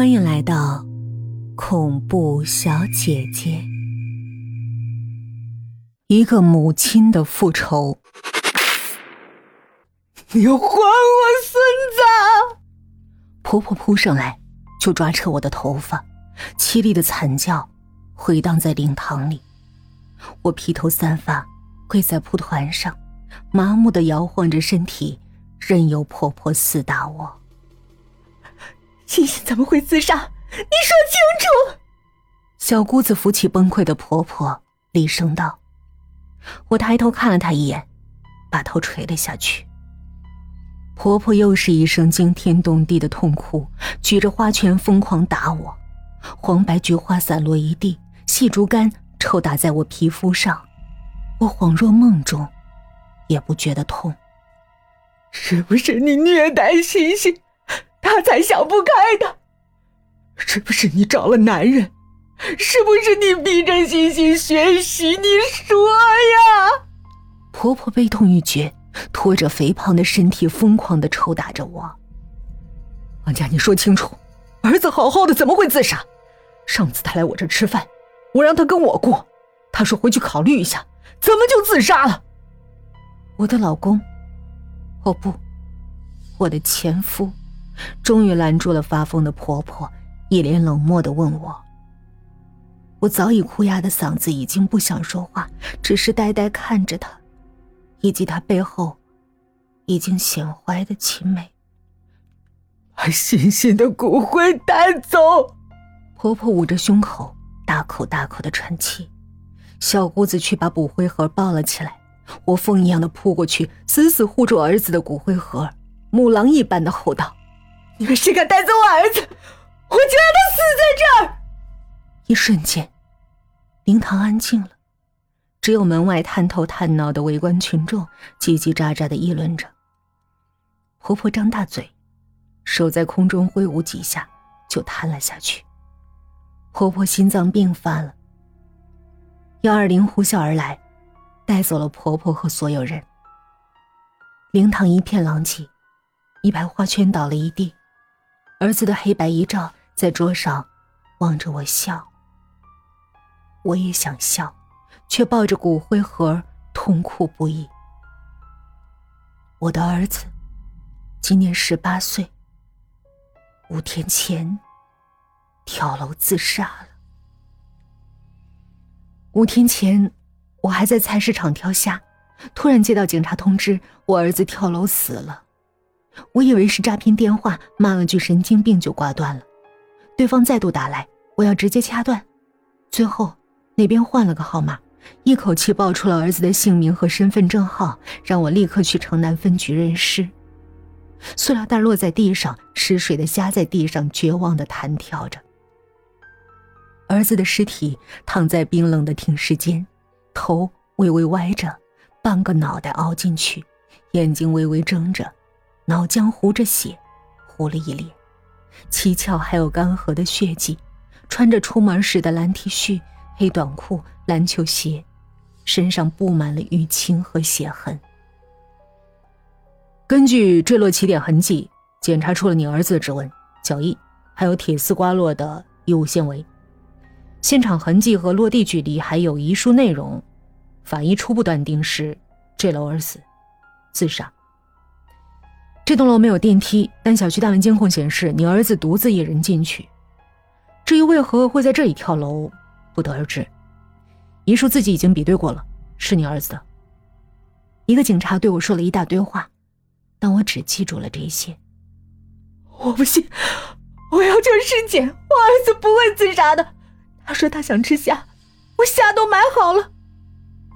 欢迎来到恐怖小姐姐。一个母亲的复仇。你还我孙子！婆婆扑上来就抓扯我的头发，凄厉的惨叫回荡在灵堂里。我披头散发跪在蒲团上，麻木的摇晃着身体，任由婆婆厮打我。欣欣怎么会自杀？你说清楚！小姑子扶起崩溃的婆婆，厉声道：“我抬头看了她一眼，把头垂了下去。”婆婆又是一声惊天动地的痛哭，举着花拳疯狂打我，黄白菊花散落一地，细竹竿抽打在我皮肤上，我恍若梦中，也不觉得痛。是不是你虐待欣欣？他才想不开的，是不是你找了男人？是不是你逼着欣欣学习？你说呀！婆婆悲痛欲绝，拖着肥胖的身体疯狂的抽打着我。王佳，你说清楚，儿子好好的怎么会自杀？上次他来我这吃饭，我让他跟我过，他说回去考虑一下，怎么就自杀了？我的老公，哦不，我的前夫。终于拦住了发疯的婆婆，一脸冷漠的问我。我早已哭哑的嗓子已经不想说话，只是呆呆看着她，以及她背后已经显怀的秦美。把欣欣的骨灰带走！婆婆捂着胸口，大口大口的喘气。小姑子却把骨灰盒抱了起来。我疯一样的扑过去，死死护住儿子的骨灰盒，母狼一般的吼道。你们谁敢带走我儿子，我就让他死在这儿！一瞬间，灵堂安静了，只有门外探头探脑的围观群众叽叽喳喳的议论着。婆婆张大嘴，手在空中挥舞几下，就瘫了下去。婆婆心脏病犯了。幺二零呼啸而来，带走了婆婆和所有人。灵堂一片狼藉，一排花圈倒了一地。儿子的黑白遗照在桌上，望着我笑。我也想笑，却抱着骨灰盒痛哭不已。我的儿子今年十八岁，五天前跳楼自杀了。五天前，我还在菜市场挑虾，突然接到警察通知，我儿子跳楼死了。我以为是诈骗电话，骂了句神经病就挂断了。对方再度打来，我要直接掐断。最后那边换了个号码，一口气报出了儿子的姓名和身份证号，让我立刻去城南分局认尸。塑料袋落在地上，失水的虾在地上绝望的弹跳着。儿子的尸体躺在冰冷的停尸间，头微微歪着，半个脑袋凹进去，眼睛微微睁着。脑浆糊着血，糊了一脸，七窍还有干涸的血迹，穿着出门时的蓝 T 恤、黑短裤、篮球鞋，身上布满了淤青和血痕。根据坠落起点痕迹，检查出了你儿子的指纹、脚印，还有铁丝刮落的衣物纤维。现场痕迹和落地距离，还有遗书内容，法医初步断定是坠楼而死，自杀。这栋楼没有电梯，但小区大门监控显示你儿子独自一人进去。至于为何会在这里跳楼，不得而知。遗书自己已经比对过了，是你儿子的。一个警察对我说了一大堆话，但我只记住了这些。我不信，我要求尸检，我儿子不会自杀的。他说他想吃虾，我虾都买好了。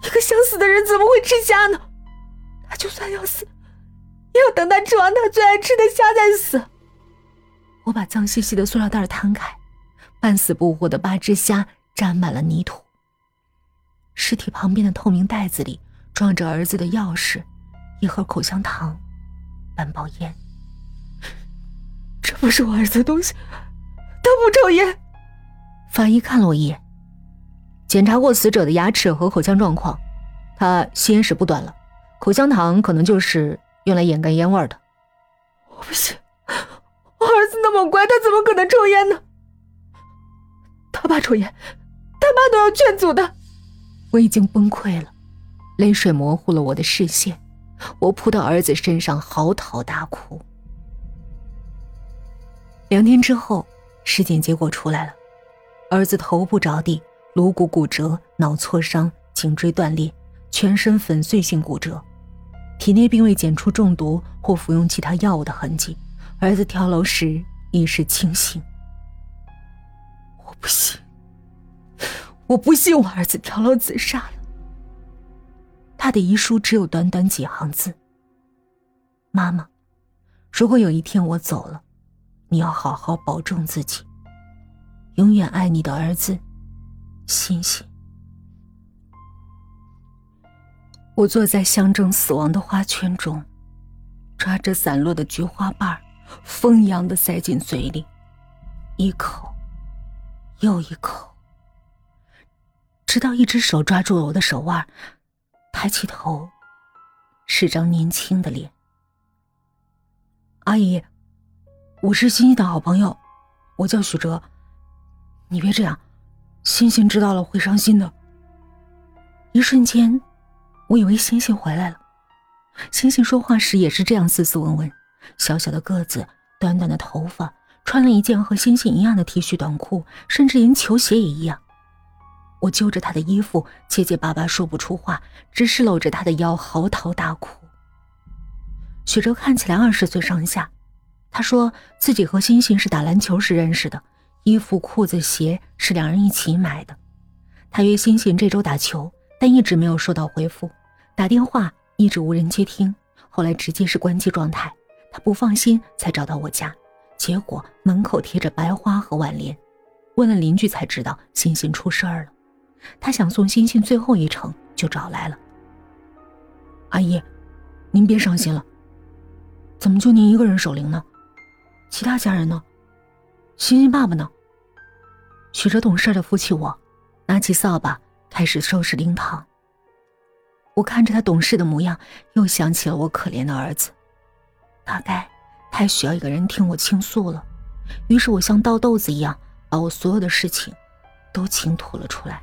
一个想死的人怎么会吃虾呢？他就算要死。要等他吃完他最爱吃的虾再死。我把脏兮兮的塑料袋摊开，半死不活的八只虾沾满了泥土。尸体旁边的透明袋子里装着儿子的钥匙，一盒口香糖，半包烟。这不是我儿子的东西，他不抽烟。法医看了我一眼，检查过死者的牙齿和口腔状况，他吸烟史不短了，口香糖可能就是。用来掩盖烟味的，我不信，我儿子那么乖他怎么可能抽烟呢？他爸抽烟，他妈都要劝阻他。我已经崩溃了，泪水模糊了我的视线，我扑到儿子身上嚎啕大哭。两天之后，尸检结果出来了，儿子头部着地，颅骨骨折，脑挫伤，颈椎断裂，全身粉碎性骨折，体内并未检出中毒或服用其他药物的痕迹。儿子跳楼时意识清醒。我不信，我不信我儿子跳楼自杀了。他的遗书只有短短几行字：“妈妈，如果有一天我走了。”你要好好保重自己。永远爱你的儿子，欣欣。我坐在象征死亡的花圈中，抓着散落的菊花瓣，风一样的塞进嘴里，一口又一口，直到一只手抓住了我的手腕，抬起头，是张年轻的脸。阿姨。我是欣欣的好朋友，我叫许哲。你别这样，欣欣知道了会伤心的。一瞬间，我以为星星回来了。星星说话时也是这样斯斯文文，小小的个子，短短的头发，穿了一件和星星一样的 T 恤短裤，甚至连球鞋也一样。我揪着他的衣服，结结巴巴说不出话，只是搂着他的腰嚎啕大哭。许哲看起来二十岁上下。他说自己和星星是打篮球时认识的，衣服、裤子、鞋是两人一起买的。他约星星这周打球，但一直没有收到回复，打电话一直无人接听，后来直接是关机状态。他不放心，才找到我家，结果门口贴着白花和挽联。问了邻居才知道欣欣出事儿了。他想送欣欣最后一程，就找来了。阿姨，您别伤心了，怎么就您一个人守灵呢？其他家人呢？欣欣爸爸呢？许哲懂事的扶起我，拿起扫把开始收拾灵堂。我看着他懂事的模样，又想起了我可怜的儿子。大概他也需要一个人听我倾诉了，于是我像倒豆子一样，把我所有的事情都倾吐了出来。